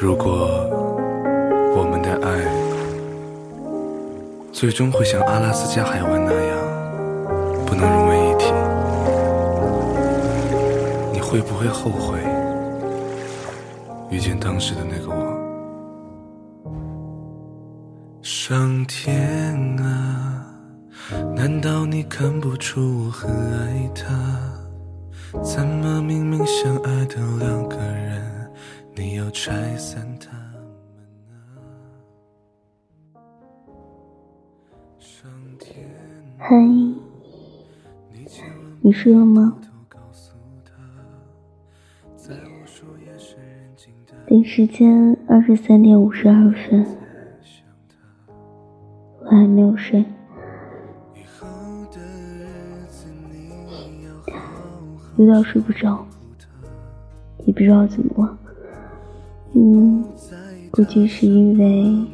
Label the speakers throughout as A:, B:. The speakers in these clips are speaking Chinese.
A: 如果我们的爱最终会像阿拉斯加海湾那样不能融为一体，你会不会后悔遇见当时的那个我？上天啊，难道你看不出我很爱他？怎么明明相爱的两个，要拆散他们？
B: 嗨，
A: 你
B: 睡了吗？
A: 偷告诉他，在我说夜深人静的
B: 北时间二十三点五十二分，我还没有睡。有点睡不着，也不知道怎么了。嗯，估计是因为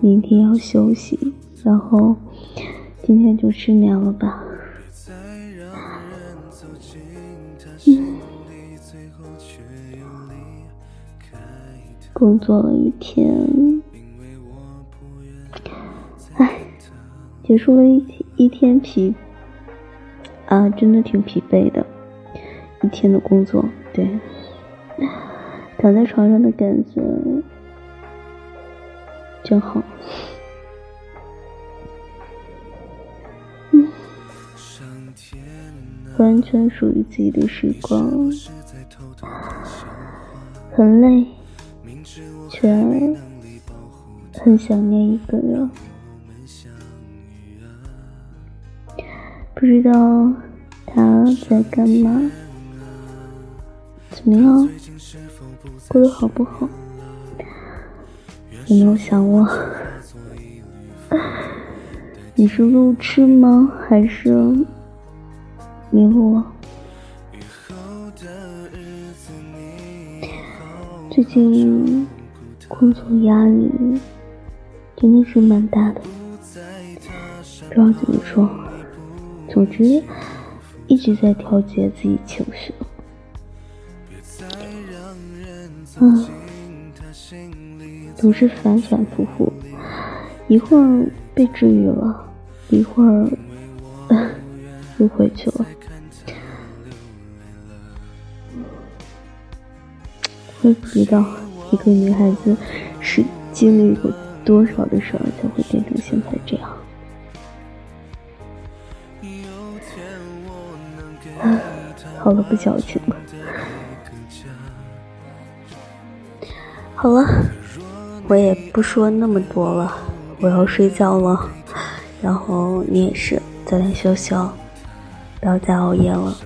B: 明天要休息，然后今天就失眠了吧。
A: 再让人走进他心里，最后却又离开他，
B: 工作了一天，
A: 因为我不愿
B: 唉，结束了一天一天疲啊，真的挺疲惫的，一天的工作，对，躺在床上的感觉真好。
A: 嗯，
B: 完全属于自己的时光，很累，却，很想念一个人。不知道他在干嘛，怎么样，过得好不好？有没有想我？你是路痴吗？还是迷路了？最近工作压力真的是蛮大的，不知道怎么说。总之，一直在调节自己情绪。嗯，总是反反复复，一会儿被治愈了，一会儿又回去了。我也不知道一个女孩子是经历过多少的事儿才会变成现在这样。
A: 有天我能给他
B: 好了，不矫情了。好了，我也不说那么多了，我要睡觉了。然后你也是，早点休息哦，不要再熬夜了。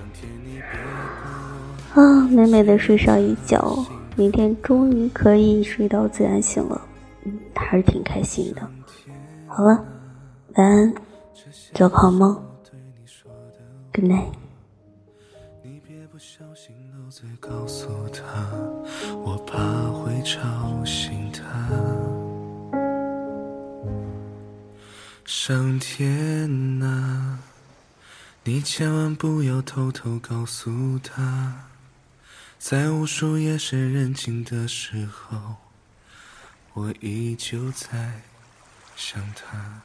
B: 啊，美美的睡上一觉，明天终于可以睡到自然醒了，嗯，还是挺开心的。好了，晚安，做个好梦，，Good night。
A: 小心漏嘴告诉他，我怕会吵醒他。上天啊，你千万不要偷偷告诉他，在无数夜深人静的时候，我依旧在想他。